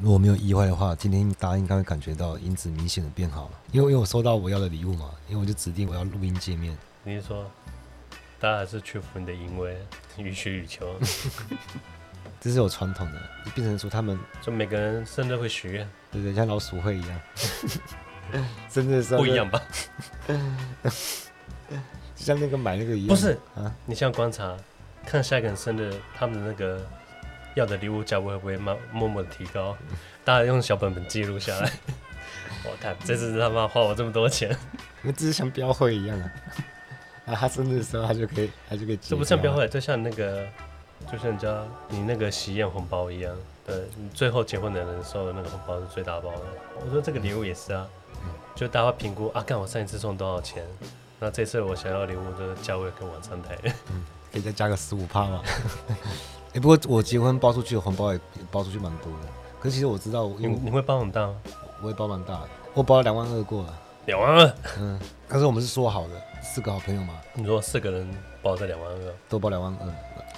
如果没有意外的话，今天大家应该会感觉到音质明显的变好了，因为因为我收到我要的礼物嘛，因为我就指定我要录音界面。你是说，大家还是屈服你的淫威，予取予求？这是有传统的，变成说他们就每个人生日会许愿，对对，像老鼠会一样。真的时候不一样吧？就 像那个买那个一样。不是啊，你像观察，看下一个人生日，他们的那个要的礼物价位会不会慢默默的提高？大家用小本本记录下来。我看这次他妈花我这么多钱，那这是像标会一样啊！啊，他生日的时候他就可以，他就可以。这不像标会，就像那个，就像你家你那个喜宴红包一样。对，你最后结婚的人收的那个红包是最大包的。我说这个礼物也是啊。就大家评估啊，看我上一次送多少钱，那这次我想要礼物的价位跟往上抬，嗯，可以再加个十五趴嘛。哎、欸，不过我结婚包出去的红包也包出去蛮多的，可是其实我知道，因为你，你会包很大吗？我会包蛮大的，我包了两万二过了。两万二？嗯，但是我们是说好的，四个好朋友嘛。你说四个人包这两万二，都包两万二，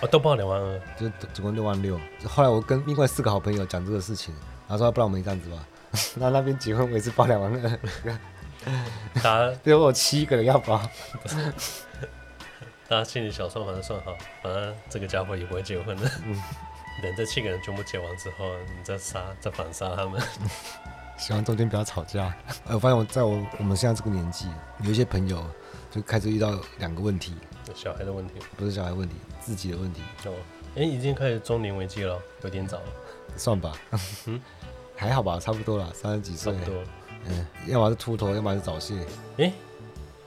哦，都包两万二，就总共六万六。后来我跟另外四个好朋友讲这个事情，然后说不然我们这样子吧。那那边结婚我也是包两万二，大家 最后我七个人要包，大家心里小算盘算好，反正这个家伙也不会结婚的。嗯，等这七个人全部结完之后，你再杀再反杀他们，希望中间不要吵架。我发现我在我我们现在这个年纪，有一些朋友就开始遇到两个问题，小孩的问题，不是小孩问题，自己的问题。哦，哎，已经开始中年危机了，有点早了，算吧。嗯。还好吧，差不多了，三十几岁。差不多。嗯，要么是秃头，要么是早泄。哎、欸，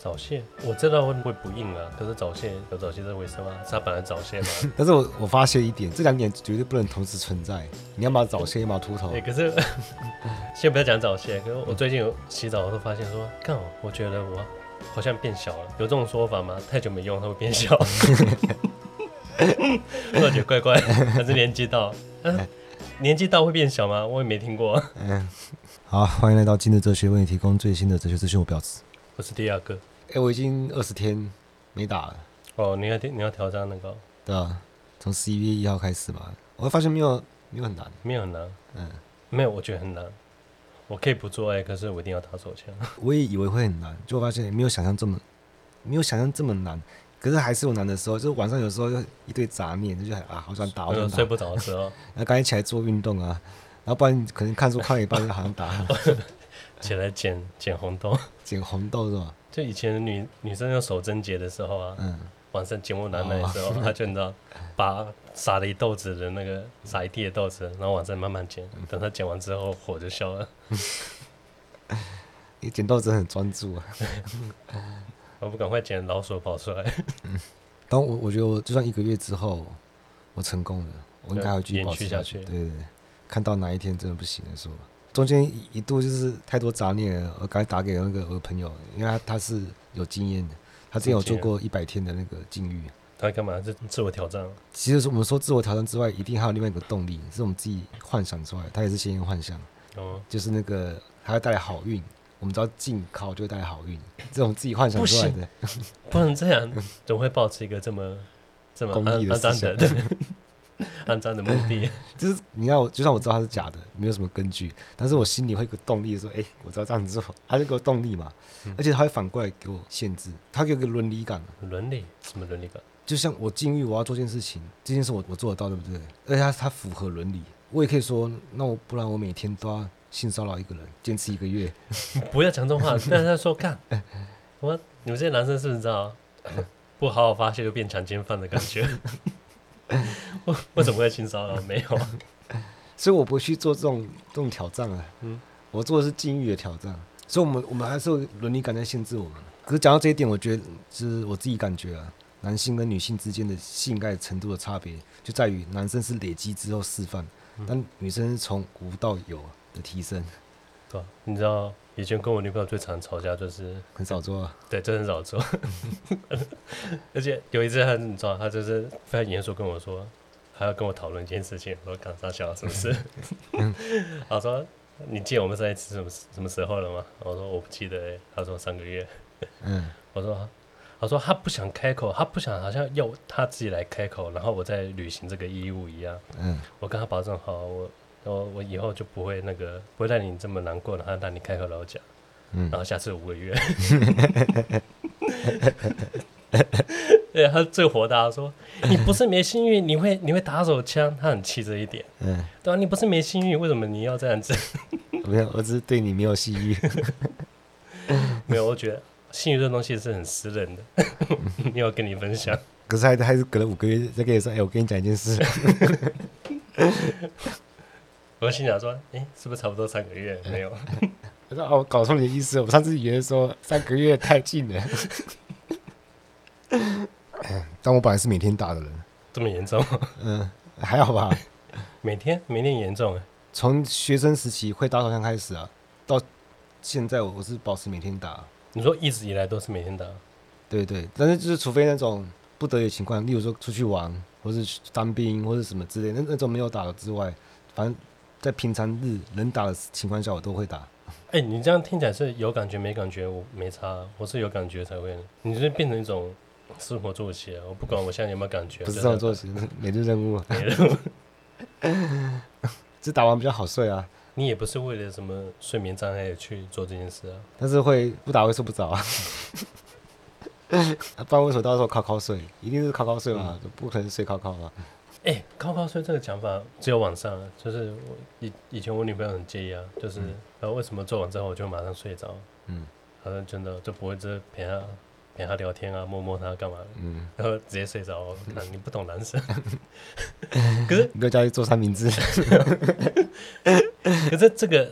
早泄，我知道会不会不硬啊？可是早泄有早泄这回事吗？是他本来早泄吗。但是我我发现一点，这两点绝对不能同时存在。你要么早泄，要么秃头。哎、欸，可是 先不要讲早泄。可是我最近有洗澡，我都发现说，看，我觉得我好像变小了。有这种说法吗？太久没用，它会变小。我觉得怪怪，还是年纪到。啊年纪到会变小吗？我也没听过。嗯，好，欢迎来到今日哲学，为你提供最新的哲学资讯。我表示，我是第二个。哎、欸，我已经二十天没打了。哦，你要你要挑战那个？对啊，从十一月一号开始嘛。我会发现没有没有很难，没有很难。嗯，没有，我觉得很难。我可以不做爱，可是我一定要打手枪。我也以为会很难，就发现没有想象这么没有想象这么难。可是还是有难的时候，就是晚上有时候就一堆杂念，就觉得啊，好想打，好想打，睡不着的时候，然后赶紧起来做运动啊，然后不然可能看书看一半就好像打，起来捡捡红豆，捡红豆是吧？就以前女女生用手贞节的时候啊，嗯，晚上节目奶奶的时候，她、哦、就你知道，把撒了一豆子的那个撒一地的豆子，然后晚上慢慢捡，等她捡完之后火就消了。你捡豆子很专注啊。我不赶快捡老鼠跑出来。嗯，当我我觉得我就算一个月之后我成功了，我应该会继续保持下去。对对对，看到哪一天真的不行的时候，中间一度就是太多杂念了，我赶快打给那个我的朋友，因为他他是有经验的，他之前有做过一百天的那个禁欲。他干嘛？是自我挑战？其实我们说自我挑战之外，一定还有另外一个动力，是我们自己幻想出来。他也是先验幻想，哦，就是那个他会带来好运。我们知道禁靠就会带来好运，这种自己幻想出来的，不能这样，总会保持一个这么这么安安张的，肮脏的目的。就是你要，就算我知道它是假的，没有什么根据，但是我心里会有个动力说，哎、欸，我知道这样子做，它就给我动力嘛。嗯、而且它会反过来给我限制，它给我个伦理感。伦理？什么伦理感？就像我禁欲，我要做件事情，这件事我我做得到，对不对？而且它它符合伦理，我也可以说，那我不然我每天都要。性骚扰一个人，坚持一个月，不要讲这种话。但是他说看，我你们这些男生是不是知道，不好好发泄就变强奸犯的感觉？我我怎么会性骚扰？没有，所以我不去做这种这种挑战啊。嗯，我做的是禁欲的挑战，所以我们我们还是有伦理感在限制我们。可是讲到这一点，我觉得是我自己感觉啊，男性跟女性之间的性爱程度的差别，就在于男生是累积之后释放，但女生是从无到有。的提升，对，你知道以前跟我女朋友最常吵架就是很少做，啊对，真的很少做，而且有一次她你知道，她就是非常严肃跟我说，还要跟我讨论一件事情，我说干啥笑是不是？他说你记得我们在一起什么什么时候了吗？我说我不记得哎，他说三个月，嗯，我说他说他不想开口，他不想好像要他自己来开口，然后我再履行这个义务一样，嗯，我跟他保证好我。我我以后就不会那个不会让你这么难过了，然后让你开口老讲，嗯，然后下次五个月。对，他最火大，说你不是没幸运，你会你会打手枪，他很气这一点。嗯，对啊，你不是没幸运，为什么你要这样子？没有，我只是对你没有信誉。没有，我觉得信誉这东西是很私人的，没有跟你分享。可是还还是隔了五个月再跟你说，哎，我跟你讲一件事。我心想说，哎，是不是差不多三个月？没有。我说哦，我搞错你的意思，我上次以为说三个月太近了。但我本来是每天打的人，这么严重？嗯，还好吧。每天每天严重。从学生时期会打手枪开始啊，到现在我是保持每天打。你说一直以来都是每天打？对对，但是就是除非那种不得已情况，例如说出去玩，或是当兵，或是什么之类，那那种没有打的之外，反正在平常日能打的情况下，我都会打。哎、欸，你这样听起来是有感觉没感觉？我没差，我是有感觉才会。你是变成一种。生活作息啊，我不管我现在有没有感觉。不是生活作息，每日任务。每日任务。这打完比较好睡啊。你也不是为了什么睡眠障碍去做这件事啊。但是会不打会睡不着啊。不然为什么到时候靠靠睡？一定是靠靠睡嘛，嗯、不可能睡靠靠嘛。哎、欸，靠靠睡这个讲法只有晚上，就是我以以前我女朋友很介意啊，就是然后、嗯、为什么做完之后我就马上睡着？嗯，好像真的就不会这陪她。陪他聊天啊，摸摸他干嘛？嗯，然后直接睡着。那你不懂男生，可是你在家去做三明治。可是这个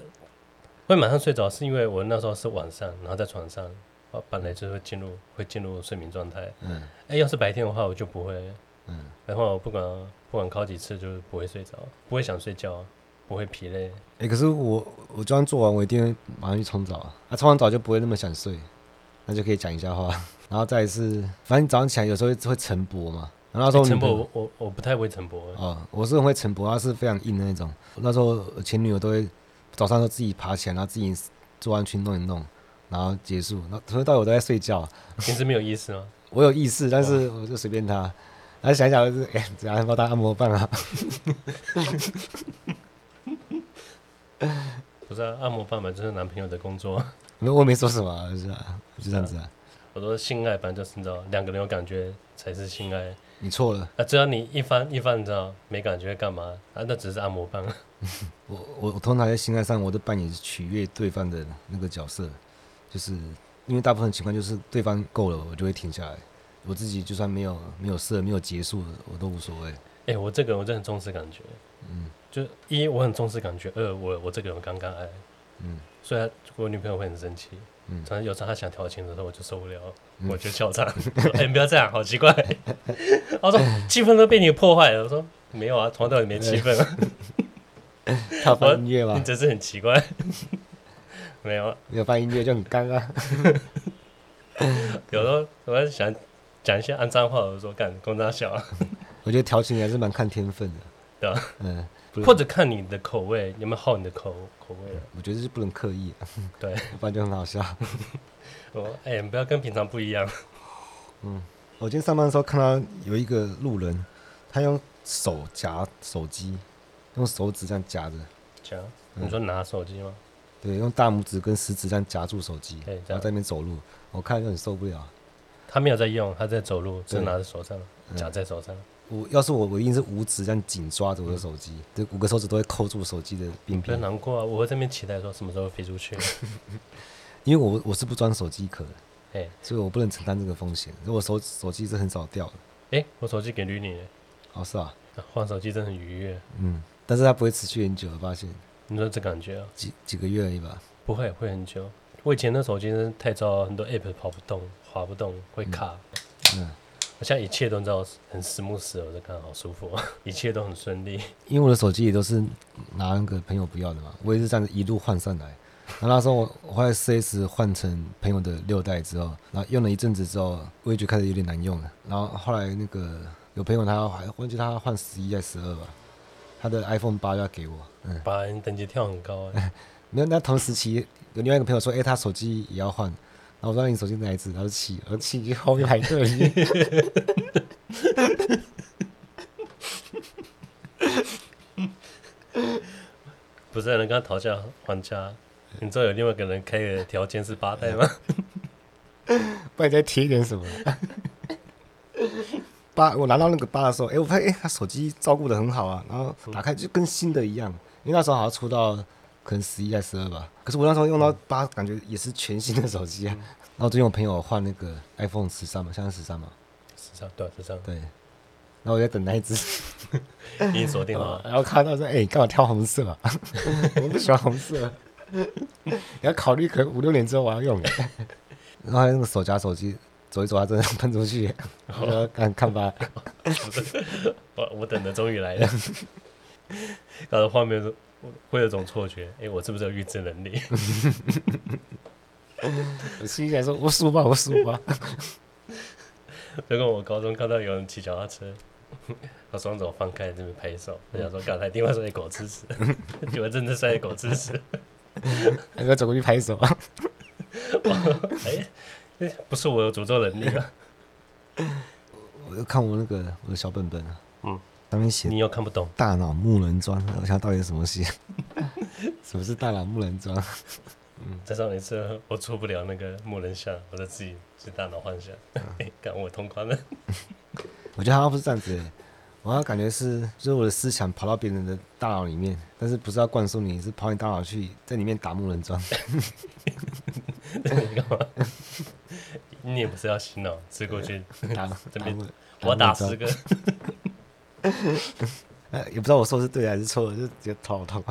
会马上睡着，是因为我那时候是晚上，然后在床上，我本来就会进入会进入睡眠状态。嗯，哎，要是白天的话，我就不会。嗯，然后我不管不管考几次，就是不会睡着，不会想睡觉，不会疲累。哎，可是我我这样做完，我一定会马上去冲澡啊，冲完澡就不会那么想睡。那就可以讲一下话，然后再是，反正你早上起来有时候会晨勃嘛，然后那时候晨勃，我我不太会晨勃。哦，我是很会晨勃，它是非常硬的那种。那时候前女友都会早上都自己爬起来，然后自己做完去弄一弄，然后结束。那从头到尾都在睡觉。平时没有意识吗？我有意识，但是我就随便他。然后想一想就是，哎，怎样帮他按摩棒啊？不是啊，按摩棒嘛，就是男朋友的工作。没，我没说什么，就是啊，就这样子啊。我说性爱，反正就是你知道，两个人有感觉才是性爱。你错了啊！只要你一翻一翻，你知道没感觉干嘛啊？那只是按摩棒。我我我通常在性爱上，我都扮演取悦对方的那个角色，就是因为大部分情况就是对方够了，我就会停下来。我自己就算没有没有射没有结束，我都无所谓。哎、欸，我这个人我真的很重视感觉。嗯，就一我很重视感觉，二我我这个人刚刚爱。嗯。虽然我女朋友会很生气，嗯，反正有时候她想调情的时候，我就受不了，嗯、我就笑她。哎、欸，你不要这样，好奇怪。我说气氛都被你破坏了。我说没有啊，从头到尾没气氛啊。他放音乐吗？你真是很奇怪。没有，没有放音乐就很尴尬。有时候我在想讲一些肮脏话，我说干，公差小啊。我觉得调情还是蛮看天分的，对吧？嗯。或者看你的口味，有没有好你的口口味？我觉得是不能刻意，对，不然就很好笑。我哎、欸，不要跟平常不一样。嗯，我今天上班的时候看到有一个路人，他用手夹手机，用手指这样夹着夹。你说拿手机吗、嗯？对，用大拇指跟食指这样夹住手机，然后在那边走路，我看就很受不了。他没有在用，他在走路，只是拿在手上，夹在手上。我要是我，我一定是五指这样紧抓着我的手机，这、嗯、五个手指都会扣住手机的边边。不要难过啊，我会在那边期待说什么时候飞出去。因为我我是不装手机壳的，哎，所以我不能承担这个风险。如果手手机是很少掉的，哎、欸，我手机给吕你，哦是啊，换手机真的很愉悦，嗯，但是它不会持续很久，我发现。你说这感觉啊？几几个月而已吧？不会，会很久。我以前的手机太糟，很多 app 跑不动，滑不动，会卡。嗯。嗯像一切都知道很实木实，我在看好舒服，一切都很顺利。因为我的手机也都是拿那个朋友不要的嘛，我也是这样子一路换上来。然后那时候我我后来四 S 换成朋友的六代之后，然后用了一阵子之后，我也觉得开始有点难用了。然后后来那个有朋友他还忘记他换十一还是十二吧，他的 iPhone 八要给我，嗯，八你等级跳很高哎。没有，那同时期有另外一个朋友说，哎、欸，他手机也要换。然后我说你手机哪一次？他说七，我说七后面排队。不是有人跟他讨价还价？你知道有另外一个人开的条件是八代吗？不然再贴一点什么？八，我拿到那个八的时候，哎、欸，我发现哎，他手机照顾的很好啊，然后打开就跟新的一样，因为那时候好像出到可能十一还是十二吧。可是我那时候用到八，感觉也是全新的手机啊。然后最近我朋友换那个 iPhone 十三嘛，现在十三嘛，十三对十三对。然后我在等那一只，已经锁定了。然后看到说，哎、欸，你干嘛挑红色啊？我不喜欢红色。你要考虑，可能五六年之后我要用。然后那个手夹手机走一走，它真的喷出去。我说看看吧。我我等的终于来了。搞得画面会有种错觉，哎、欸，我是不是有预知能力？我心想说，我输吧，我输吧。就跟我高中看到有人骑脚踏车，把双手放开这边拍手，我想说刚才另外说一狗吃屎，你们真的是一狗吃屎。还要走过去拍手啊？哎、欸，不是我有诅咒能力啊！我就看我那个我的小本本啊，嗯，上面写你又看不懂大脑木人桩，我想到底是什么戏？什么是大脑木人桩？嗯，再上一次我出不了那个木人像，我就自己是大脑幻想，干、嗯、我通关了。我觉得好像不是这样子、欸。我要感觉是，就是我的思想跑到别人的大脑里面，但是不是要灌输你，是跑你大脑去在里面打木人桩。你干嘛？你也不是要洗脑，吃过去打这边，我打十个。也不知道我说是对还是错，就直接掏掏。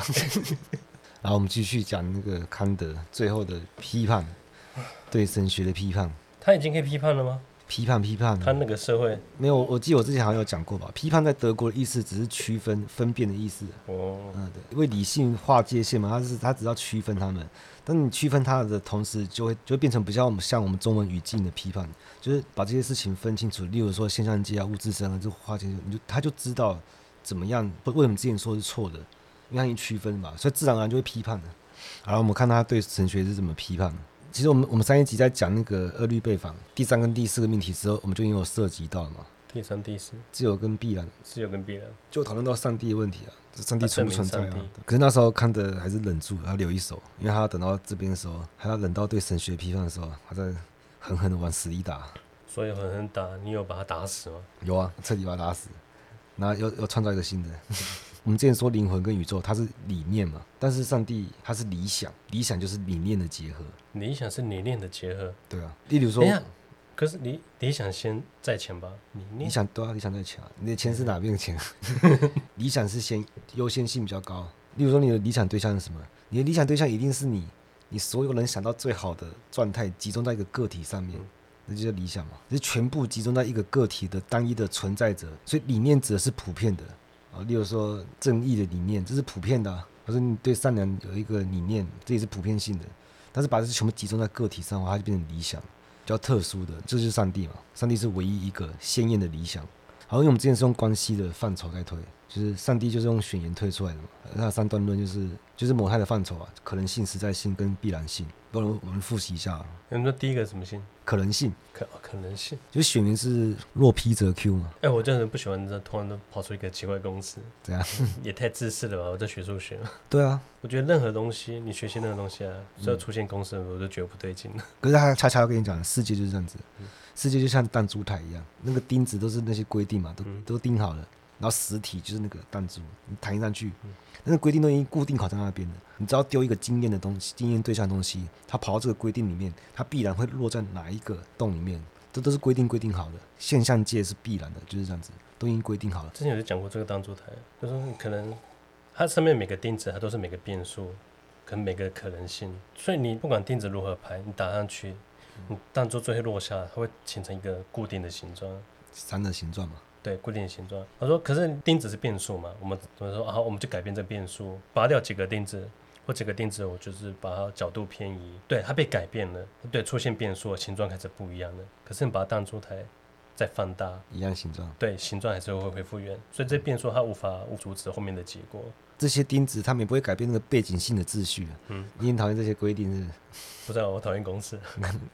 然后我们继续讲那个康德最后的批判，对神学的批判。他已经可以批判了吗？批判批判，他那个社会没有，我记得我之前好像有讲过吧。批判在德国的意思只是区分、分辨的意思。哦，嗯，对，因为理性划界限嘛，他是他只要区分他们。当你区分他的同时，就会就会变成比较我们像我们中文语境的批判，就是把这些事情分清楚。例如说现象界啊、物质生啊，就划界，你就他就知道怎么样，为什么之前说是错的，因为他已经区分嘛，所以自然而然就会批判的。好了，我们看他对神学是怎么批判的。其实我们我们上一集在讲那个二律背反第三跟第四个命题之后，我们就已经有涉及到了嘛。第三、第四，自由跟必然，自由跟必然，就讨论到上帝的问题啊，这上帝存不存在啊？可是那时候看的还是忍住，要留一手，因为他要等到这边的时候，还要忍到对神学批判的时候，他在狠狠的往死里打。所以狠狠打，你有把他打死吗？有啊，彻底把他打死，然后又又创造一个新的。我们之前说灵魂跟宇宙，它是理念嘛，但是上帝它是理想，理想就是理念的结合。理想是理念的结合，对啊。例如说，可是理理想先在前吧？理念理想都要理想在前啊。你的钱是哪边的钱？理想是先优先性比较高。例如说，你的理想对象是什么？你的理想对象一定是你，你所有人想到最好的状态集中在一个个体上面，嗯、那就叫理想嘛。就是全部集中在一个个体的单一的存在者，所以理念指的是普遍的。啊，例如说正义的理念，这是普遍的；或者你对善良有一个理念，这也是普遍性的。但是把这全部集中在个体上的话，它就变成理想，比较特殊的，这就是上帝嘛。上帝是唯一一个鲜艳的理想。好，因为我们之前是用关系的范畴在推，就是上帝就是用选言推出来的嘛。那三段论就是就是模态的范畴啊，可能性、实在性跟必然性。不如我们复习一下。你说第一个什么性？可能性。可可能性。就选言是若 P 则 Q 嘛。哎、欸，我真的不喜欢这突然都跑出一个奇怪公式。怎样？也太自私了吧！我在学数学。对啊。我觉得任何东西，你学习任何东西啊，只要出现公式，我就觉得不对劲了。可是他恰恰要跟你讲，世界就是这样子。世界就像弹珠台一样，那个钉子都是那些规定嘛，都都钉好了。然后实体就是那个弹珠，你弹上去，那个规定都已经固定好在那边了。你只要丢一个经验的东西，经验对象的东西，它跑到这个规定里面，它必然会落在哪一个洞里面，这都是规定规定好的。现象界是必然的，就是这样子，都已经规定好了。之前有讲过这个弹珠台，就是说可能它上面每个钉子，它都是每个变数，可能每个可能性。所以你不管钉子如何排，你打上去，你弹珠最后落下，它会形成一个固定的形状，三的形状嘛。对，固定的形状。他说：“可是钉子是变数嘛？我们怎么说啊？我们就改变这个变数，拔掉几个钉子，或几个钉子，我就是把它角度偏移。对，它被改变了，对，出现变数，形状开始不一样了。可是你把它当出台再放大，一样形状，对，形状还是会恢复原。所以这变数它无法阻止后面的结果。”这些钉子，他们也不会改变那个背景性的秩序。嗯，你很讨厌这些规定是？不知道，我讨厌公式。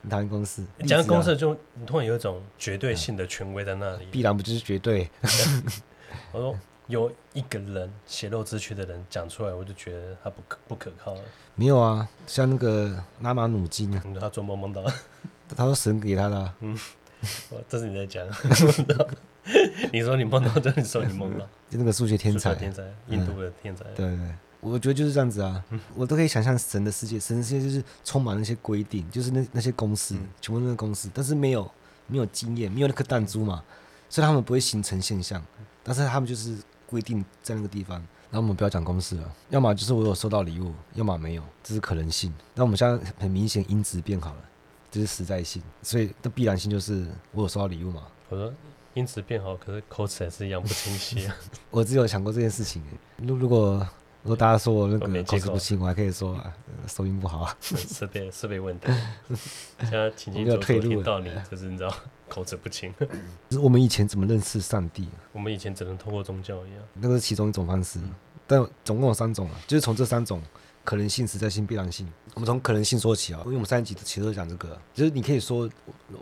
你讨厌公式？讲公式就你突然有一种绝对性的权威在那里。必然不就是绝对？我说有一个人血肉之躯的人讲出来，我就觉得他不可不可靠了。没有啊，像那个拉玛努金啊，他做梦梦到，他说神给他的、啊。嗯，这是你在讲。你说你梦到，就你说你梦到，就那个数学天才，天才，印度的天才。嗯、对，对对，我觉得就是这样子啊，嗯、我都可以想象神的世界，神的世界就是充满那些规定，就是那那些公式，嗯、全部那个公式，但是没有没有经验，没有那颗弹珠嘛，所以他们不会形成现象，但是他们就是规定在那个地方。那我们不要讲公式了，要么就是我有收到礼物，要么没有，这是可能性。那我们现在很明显音质变好了，这、是实在性，所以的必然性就是我有收到礼物嘛。我说。音质变好，可是口齿还是一样不清晰啊！我只有想过这件事情。如如果如果大家说我那个口齿不清，我还可以说啊收音不好，啊 设备设备问题。现在清清楚楚听到你，就是你知道口齿不清。就是我们以前怎么认识上帝？我们以前只能通过宗教一样，那个是其中一种方式。但总共有三种啊，就是从这三种可能性、实在性、必然性。我们从可能性说起啊，因为我们上一集其实都讲这个，就是你可以说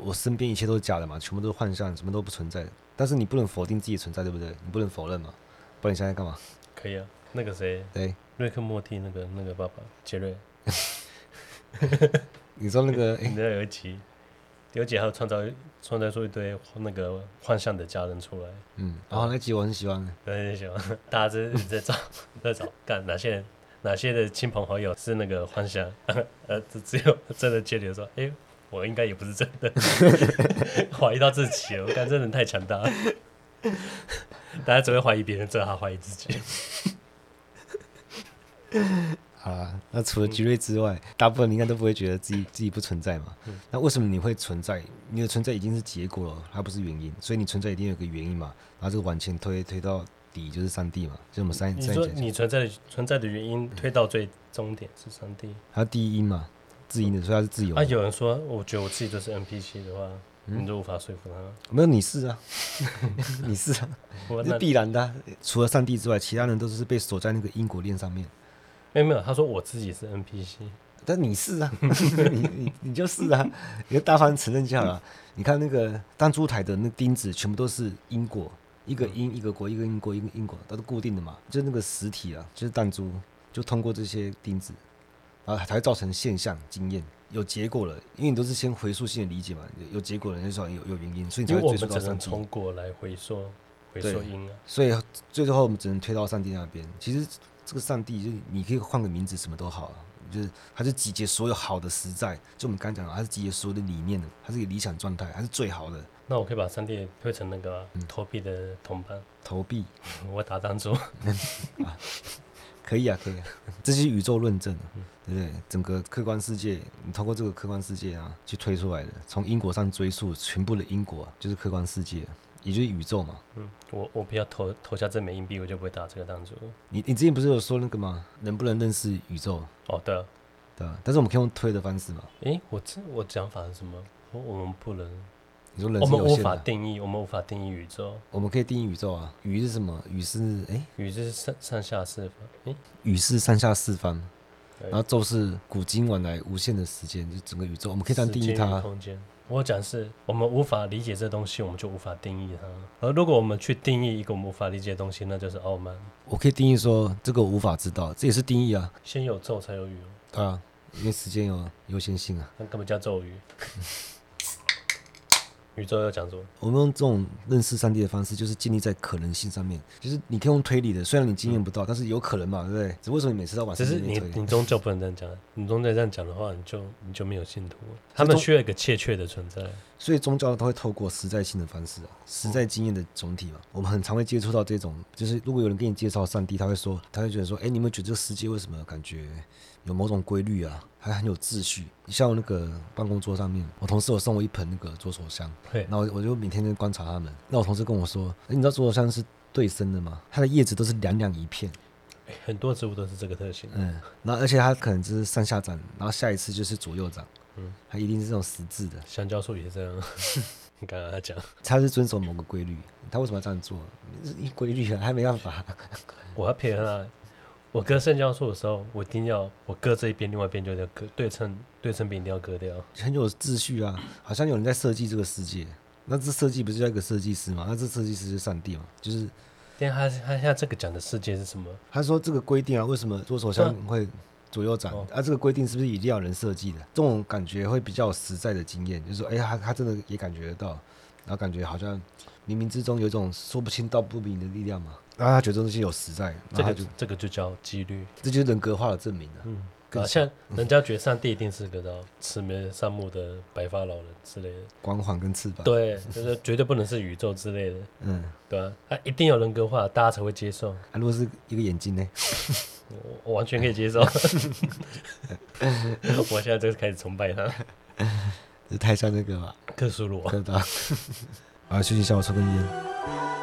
我身边一切都是假的嘛，全部都是幻象，什么都不存在。但是你不能否定自己存在，对不对？你不能否认嘛。不然你现在干嘛？可以啊。那个谁？对，瑞克莫蒂那个那个爸爸杰瑞。你说那个？你知道有一集，有一集还有创造创造出一堆那个幻象的家人出来。嗯，然后那集我很喜欢，我很喜欢。大家在在找 在找干哪些人？哪些的亲朋好友是那个幻想？呃，只只有 真的接着说，哎、我应该也不是真的，怀疑到自己了。我感觉真的太强大了，大家只会怀疑别人，最好怀疑自己。好了，那除了杰瑞之外，大部分应该都不会觉得自己自己不存在嘛？那为什么你会存在？你的存在已经是结果了，它不是原因，所以你存在一定有个原因嘛？然后这个往前推推到。底就是上帝嘛，就我们三。你说你存在的存在的原因推到最终点是上帝，它第一因嘛，自因的，所以它是自由。啊，有人说，我觉得我自己就是 NPC 的话，嗯、你就无法说服他。没有，你是啊，你是啊，那是必然的、啊。除了上帝之外，其他人都是被锁在那个因果链上面。没有没有，他说我自己是 NPC，但你是啊，你你你就是啊，你就大方承认就好了。你看那个弹珠台的那钉子，全部都是因果。一个因一个果，一个因果一个因果，都是固定的嘛，就是那个实体啊，就是弹珠，就通过这些钉子，啊，才会造成现象经验，有结果了，因为你都是先回溯性的理解嘛，有结果了，就说有有原因，所以你才会追溯到上帝。通过来回溯，回溯因啊，所以最后我们只能推到上帝那边。其实这个上帝就是你可以换个名字，什么都好，就是它是集结所有好的实在，就我们刚讲的，它是集结所有的理念的，它是一个理想状态，它是最好的。那我可以把上帝推成那个投币的同伴，投币，我打弹珠，可以啊，可以啊，这是宇宙论证，对不对？整个客观世界，你通过这个客观世界啊，去推出来的，从因果上追溯全部的因果，就是客观世界，也就是宇宙嘛。嗯，我我不要投投下这枚硬币，我就不会打这个弹珠。你你之前不是有说那个吗？能不能认识宇宙？哦，对啊，对啊，但是我们可以用推的方式嘛？诶，我这我讲法是什么？我我们不能。你说人我们无法定义，我们无法定义宇宙。我们可以定义宇宙啊，宇是什么？宇是哎，宇是上上下四方。哎，宇是上下四方，然后宙是古今往来无限的时间，就整个宇宙，我们可以这样定义它。空间，我讲是我们无法理解这东西，我们就无法定义它。而如果我们去定义一个我们无法理解的东西，那就是傲慢。我可以定义说，这个我无法知道，这也是定义啊。先有宙才有宇。对啊，因为时间有优先性啊。那根本叫咒语？宇宙要讲什么？我们用这种认识上帝的方式，就是建立在可能性上面。就是你可以用推理的，虽然你经验不到，嗯、但是有可能嘛，对不对？只为什么你每次都往只是你你宗教不能这样讲，你宗教这样讲的话，你就你就没有信徒。他们需要一个确切的存在，所以宗教都会透过实在性的方式啊，实在经验的总体嘛。我们很常会接触到这种，就是如果有人给你介绍上帝，他会说，他会觉得说，哎，你们觉得这个世界为什么感觉？有某种规律啊，还很有秩序。你像我那个办公桌上面，我同事有送我一盆那个左手香，对，然后我就每天就观察他们。那我同事跟我说，你知道左手香是对生的吗？它的叶子都是两两一片，很多植物都是这个特性。嗯，然后而且它可能就是上下长，然后下一次就是左右长，嗯，它一定是这种十字的。香蕉树也是这样。你刚刚他讲，他是遵守某个规律，他为什么要这样做？一规律啊，还没办法。我要配合他。我割圣教树的时候，我一定要我割这一边，另外一边就要割对称，对称边一定要割掉，很有秩序啊，好像有人在设计这个世界。那这设计不是叫一个设计师吗？那这设计师是上帝嘛，就是但他他现在这个讲的世界是什么？他说这个规定啊，为什么左手枪会左右长？啊，这个规定是不是一定要人设计的？这种感觉会比较实在的经验，就是说，哎、欸，他他真的也感觉得到，然后感觉好像冥冥之中有一种说不清道不明的力量嘛。然后他觉得这东西有实在，这个就这个就叫几率，这就是人格化的证明了。嗯。啊，像人家觉得上帝一定是个到慈眉善目的白发老人之类的，光环跟翅膀，对，就是绝对不能是宇宙之类的，嗯，对啊？啊，一定有人格化，大家才会接受。啊，如果是一个眼睛呢？我我完全可以接受。我现在就开始崇拜他，这太像那个了？克苏鲁，对吧？啊，休息一下，我抽根烟。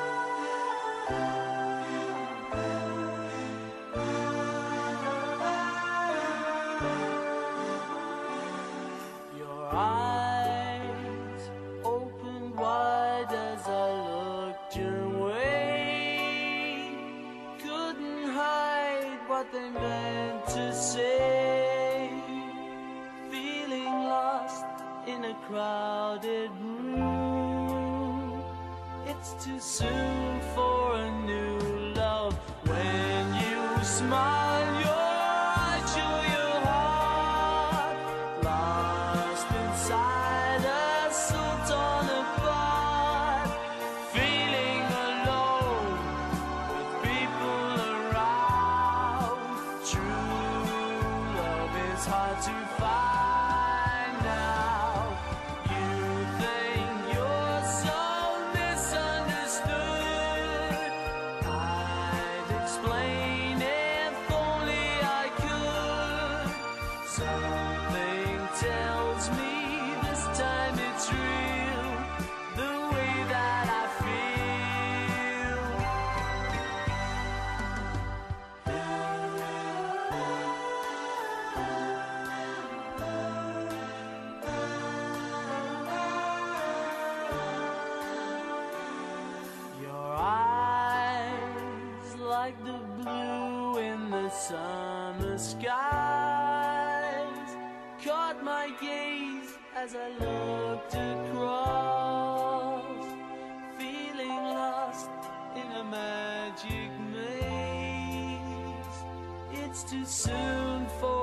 too soon for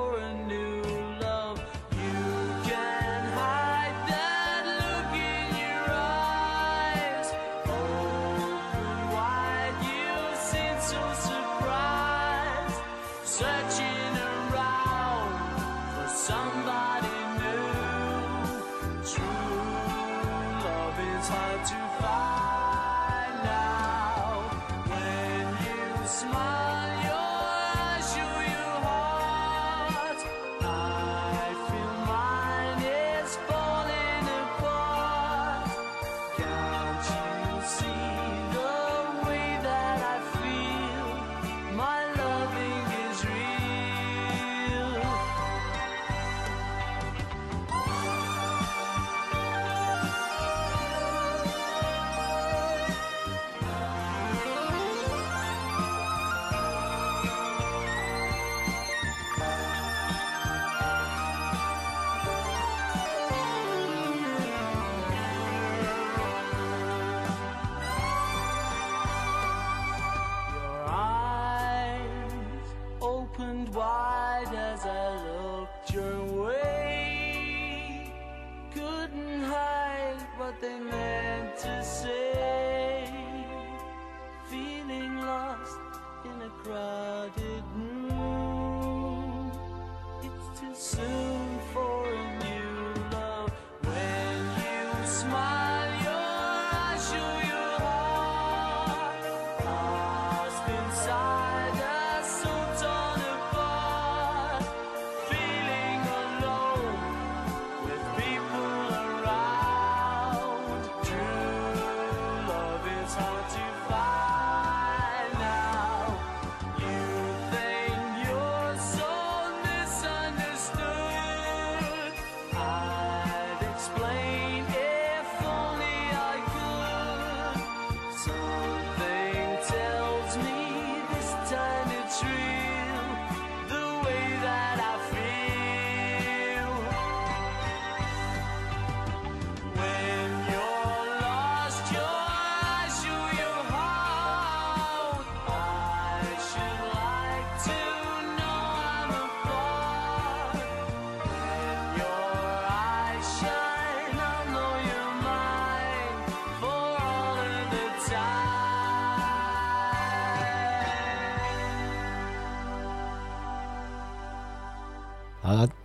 smile.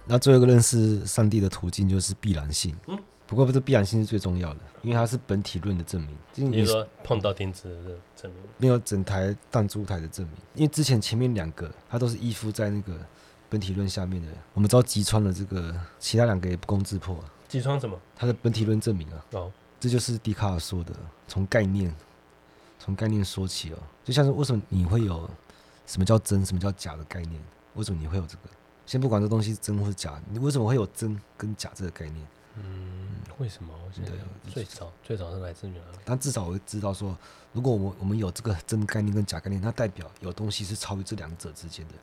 那那最后一个认识上帝的途径就是必然性。嗯，不过不是必然性是最重要的，因为它是本体论的证明。你说碰到钉子的证明，没有整台弹珠台的证明。因为之前前面两个，它都是依附在那个本体论下面的。我们知道击穿了这个，其他两个也不攻自破。击穿什么？它的本体论证明啊。哦，这就是笛卡尔说的，从概念，从概念说起哦。就像是为什么你会有什么叫真，什么叫假的概念？为什么你会有这个？先不管这东西是真或是假，你为什么会有真跟假这个概念？嗯，为什么？对，最早最早是来自于哪里？但至少我会知道说，如果我们我们有这个真概念跟假概念，那代表有东西是超越这两者之间的，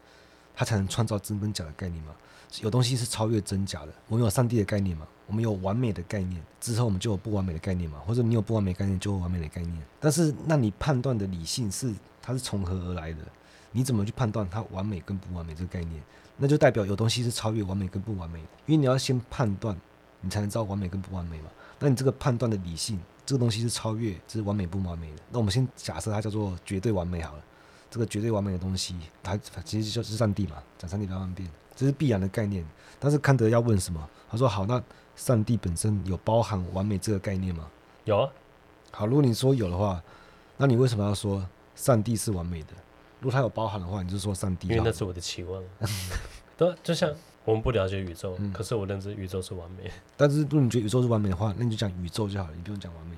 它才能创造真跟假的概念嘛。有东西是超越真假的。我们有上帝的概念嘛？我们有完美的概念之后，我们就有不完美的概念嘛？或者你有不完美概念，就有完美的概念。但是，那你判断的理性是它是从何而来的？你怎么去判断它完美跟不完美这个概念？那就代表有东西是超越完美跟不完美，因为你要先判断，你才能知道完美跟不完美嘛。那你这个判断的理性，这个东西是超越，这是完美不完美的。那我们先假设它叫做绝对完美好了。这个绝对完美的东西，它其实就是上帝嘛，讲上帝百万遍，这是必然的概念。但是康德要问什么？他说：好，那上帝本身有包含完美这个概念吗？有啊。好，如果你说有的话，那你为什么要说上帝是完美的？如果它有包含的话，你就说上帝。因为那是我的期望。对，就像我们不了解宇宙，嗯、可是我认知宇宙是完美。但是如果你觉得宇宙是完美的话，那你就讲宇宙就好了，你不用讲完美。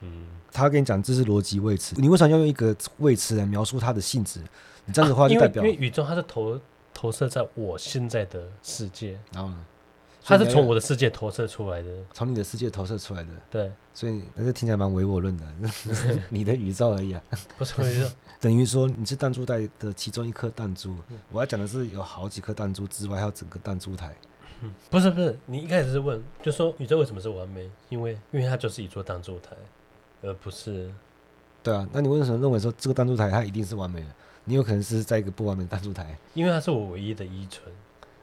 嗯，他跟你讲这是逻辑位词，你为什么要用一个位词来描述它的性质？你这样子的话就代表，啊、因，为因为宇宙它是投投射在我现在的世界，然后呢？它是从我的世界投射出来的，从你的世界投射出来的。对，所以那就听起来蛮唯我论的，你的宇宙而已啊，不是宇宙。等于说你是弹珠台的其中一颗弹珠，我要讲的是有好几颗弹珠之外，还有整个弹珠台。嗯，不是不是，你一开始是问，就说宇宙为什么是完美？因为因为它就是一座弹珠台，而不是。对啊，那你为什么认为说这个弹珠台它一定是完美的？你有可能是在一个不完美的弹珠台，因为它是我唯一的依存。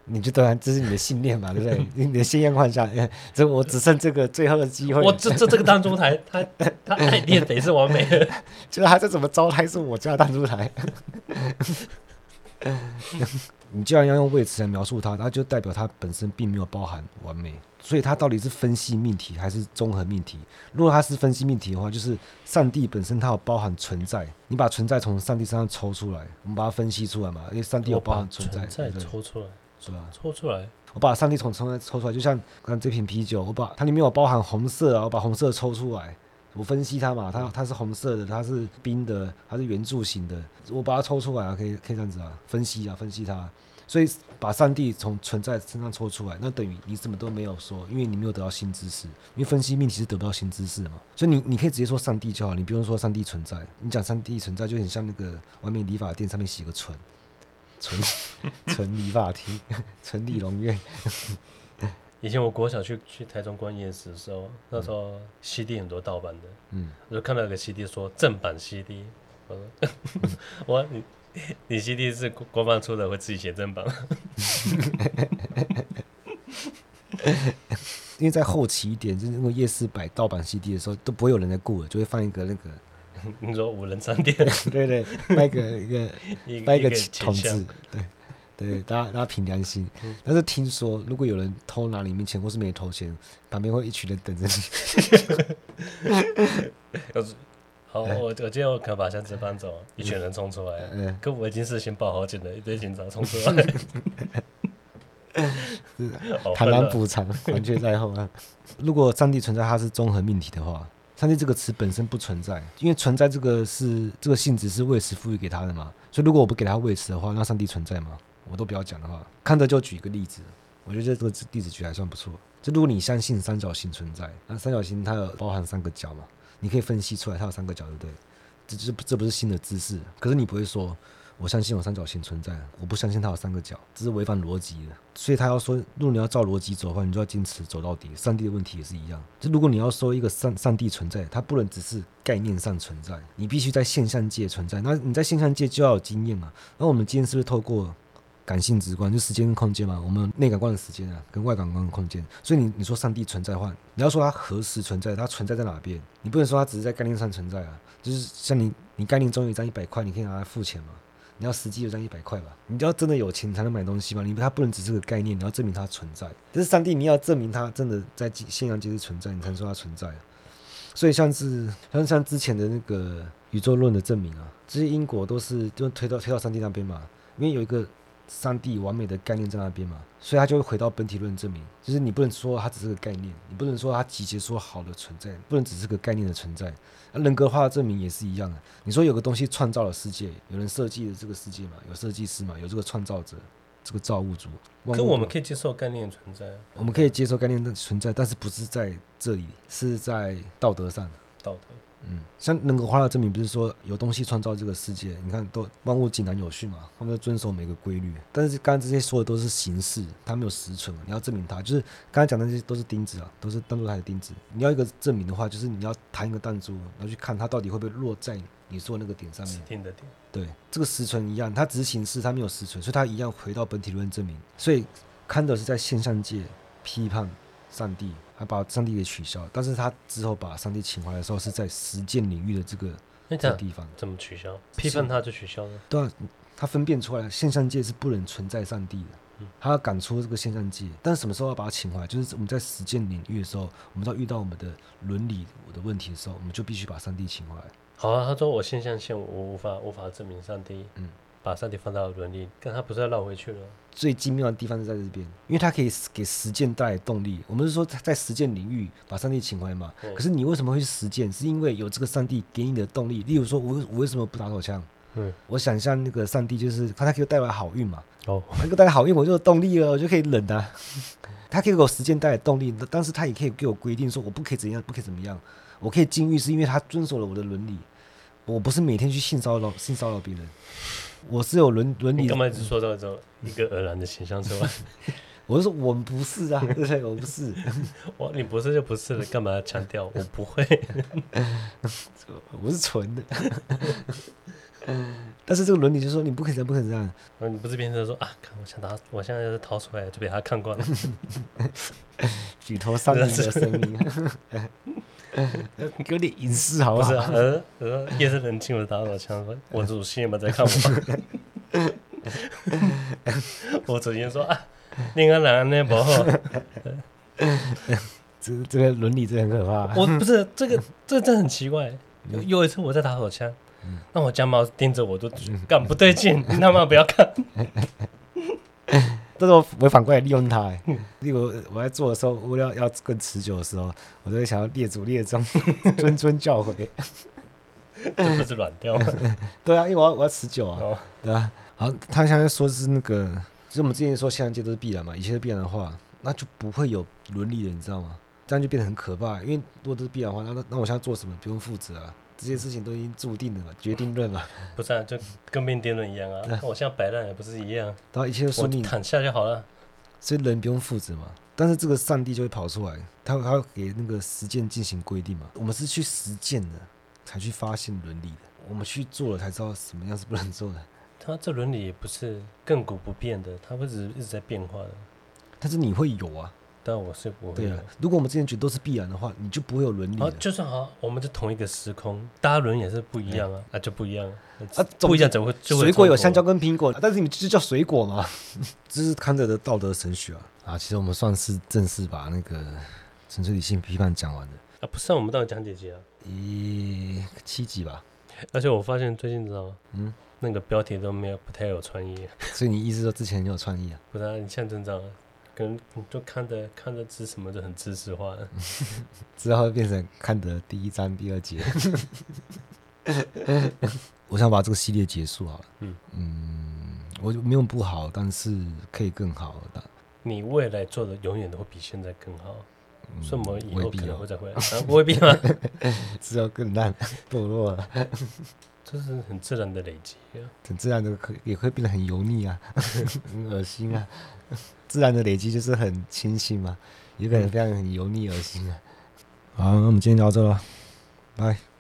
你就当然这是你的信念嘛，对不对？你的信念幻想，这我只剩这个最后的机会。我这这这个弹珠台，它它一定得是完美的，就是他这怎么糟还是我家的弹珠台。你既然要用谓词来描述它，那就代表它本身并没有包含完美。所以它到底是分析命题还是综合命题？如果它是分析命题的话，就是上帝本身它有包含存在，你把存在从上帝身上抽出来，我们把它分析出来嘛，因为上帝有包含存在，在抽出来。是吧？抽出来，我把上帝从从抽出来，就像刚这瓶啤酒，我把它里面有包含红色然后把红色抽出来，我分析它嘛，它它是红色的，它是冰的，它是圆柱形的，我把它抽出来啊，可以可以这样子啊，分析啊，分析它，所以把上帝从存在身上抽出来，那等于你什么都没有说，因为你没有得到新知识，因为分析命题是得不到新知识的嘛，所以你你可以直接说上帝就好，你不用说上帝存在，你讲上帝存在就很像那个外面理发店上面写个存。纯纯理发厅，纯理容院。以前我国小去去台中逛夜市的时候，那时候 CD 很多盗版的，嗯，我就看到有个 CD 说正版 CD，我说，嗯、我你你 CD 是国防出的，会自己写正版。因为在后期一点，就是那个夜市摆盗版 CD 的时候，都不会有人在顾了，就会放一个那个。你说五人商店，对对，卖个一个 卖一个桶子，对对，大家大家凭良心。嗯、但是听说，如果有人偷拿里面钱，或是没偷钱，旁边会一群人等着你。好，我我今天我可能把箱子搬走，一群人冲出来，嗯，可我已经事先报好警了，一堆警察冲出来，螳螂捕蝉，黄雀在后啊。如果上帝存在，它是综合命题的话。上帝这个词本身不存在，因为存在这个是这个性质是谓词赋予给他的嘛，所以如果我不给他谓词的话，那上帝存在吗？我都不要讲的话，康德就举一个例子，我觉得这个例子举还算不错。就如果你相信三角形存在，那三角形它有包含三个角嘛，你可以分析出来它有三个角，对不对？这这这不是新的知识，可是你不会说。我相信有三角形存在，我不相信它有三个角，这是违反逻辑的。所以他要说，如果你要照逻辑走的话，你就要坚持走到底。上帝的问题也是一样，就如果你要说一个上上帝存在，它不能只是概念上存在，你必须在现象界存在。那你在现象界就要有经验嘛。那我们今天是不是透过感性直观，就时间跟空间嘛？我们内感官的时间啊，跟外感官的空间。所以你你说上帝存在的话，你要说它何时存在，它存在在哪边？你不能说它只是在概念上存在啊。就是像你你概念中有一张一百块，你可以拿来付钱嘛。你要实际有这一百块吧？你就要真的有钱才能买东西吧？你它不能只是个概念，你要证明它存在。但是上帝，你要证明它真的在现象界是存在，你才能说它存在。所以像是像像之前的那个宇宙论的证明啊，这些因果都是就推到推到上帝那边嘛，因为有一个。上帝完美的概念在那边嘛，所以他就会回到本体论证明，就是你不能说它只是个概念，你不能说它集结说好的存在，不能只是个概念的存在。人格化的证明也是一样的，你说有个东西创造了世界，有人设计了这个世界嘛，有设计师嘛，有这个创造者，这个造物主。可我们可以接受概念存在，我们可以接受概念的存在，但是不是在这里，是在道德上。道德。嗯，像人格化的证明，不是说有东西创造这个世界，你看都万物井然有序嘛，他们要遵守每个规律。但是刚刚这些说的都是形式，它没有实存。你要证明它，就是刚才讲的这些都是钉子啊，都是当做它的钉子。你要一个证明的话，就是你要弹一个弹珠，然后去看它到底会不会落在你说那个点上面。实体的点。对，这个实存一样，它只是形式，它没有实存，所以它一样回到本体论证明。所以康德是在现象界批判上帝。他把上帝给取消，但是他之后把上帝请回来的时候，是在实践领域的这个这个地方。怎么取消？批判他就取消了。对啊，他分辨出来现象界是不能存在上帝的，嗯、他要赶出这个现象界。但什么时候要把他请回来？就是我们在实践领域的时候，我们要遇到我们的伦理的问题的时候，我们就必须把上帝请回来。好啊，他说我现象线我无法无法证明上帝。嗯。把上帝放到伦理，但他不是要绕回去了。最精妙的地方是在这边，因为他可以给实践带来动力。我们是说在实践领域把上帝请回来嘛？嗯、可是你为什么会去实践？是因为有这个上帝给你的动力。例如说，我我为什么不打手枪？嗯，我想象那个上帝就是他，他可以带来好运嘛。哦，他给我带来好运，我就有动力了，我就可以忍啊。他可以给我实践带来动力，但是他也可以给我规定说我不可以怎样，不可以怎么样。我可以禁欲，是因为他遵守了我的伦理。我不是每天去性骚扰性骚扰别人。我是有伦伦理。你干嘛一直说到这种一个而然的形象之外？我是说我们不是啊，对不对？我不是。我你不是就不是了，干嘛要强调？我不会。我是纯的。但是这个伦理就是说你不可以这样，不可以这样。你不是变成说啊？看我想拿，我现在要是逃出来，就被他看惯了。举头三尺的生命。有点隐私，好不好？不是、啊，呃呃，夜深人静，我打手枪，我主席有没有在看我？我主席说啊，你看哪那不好？这这个伦理真的很可怕。我不是这个，这个真的很奇怪。有有一次我在打手枪，那我家猫盯着我都干不对劲，你他妈不要看。这时候我反过来利用它，例如我在做的时候，物料要更持久的时候，我就会想要列祖列宗，谆谆教诲，这不是软掉吗？对啊，因为我要我要持久啊，哦、对啊。好，他现在说是那个，其实我们之前说现象界都是必然嘛，一切都必然的话，那就不会有伦理了，你知道吗？这样就变得很可怕。因为如果都是必然的话，那那那我现在做什么不用负责啊？这些事情都已经注定了嘛，决定论嘛。不是啊，就跟命定论一样啊。那 我现在摆烂也不是一样，然后一切都顺利，躺下就好了。所以人不用负责嘛。但是这个上帝就会跑出来，他他会给那个实践进行规定嘛。我们是去实践的，才去发现伦理的。我们去做了，才知道什么样是不能做的。他这伦理也不是亘古不变的，他会一直一直在变化的。但是你会有啊。但我是不会。对啊，如果我们之前觉得都是必然的话，你就不会有伦理。啊，就算好，我们是同一个时空，大家伦也是不一样啊，那就不一样啊，不一样怎么会？水果有香蕉跟苹果，但是你们就叫水果嘛？这是康德的道德神学啊。啊，其实我们算是正式把那个纯粹理性批判讲完了。啊，不是，我们到底讲几集啊？一七集吧。而且我发现最近知道吗？嗯，那个标题都没有不太有创意。所以你意思说之前你有创意啊？不是啊，你像这样。跟就看的看的字什么就很知识化的，之后变成看的第一章第二节。我想把这个系列结束好了。嗯嗯，我没有不好，但是可以更好的。你未来做的永远都会比现在更好。什么以后可能会再回来？未必吗？之后更烂堕落了。这是很自然的累积啊，很自然的可也会变得很油腻啊，很恶心啊。自然的累积就是很清新嘛，有可能非常很油腻恶心啊。好，那我们今天聊到这了，拜。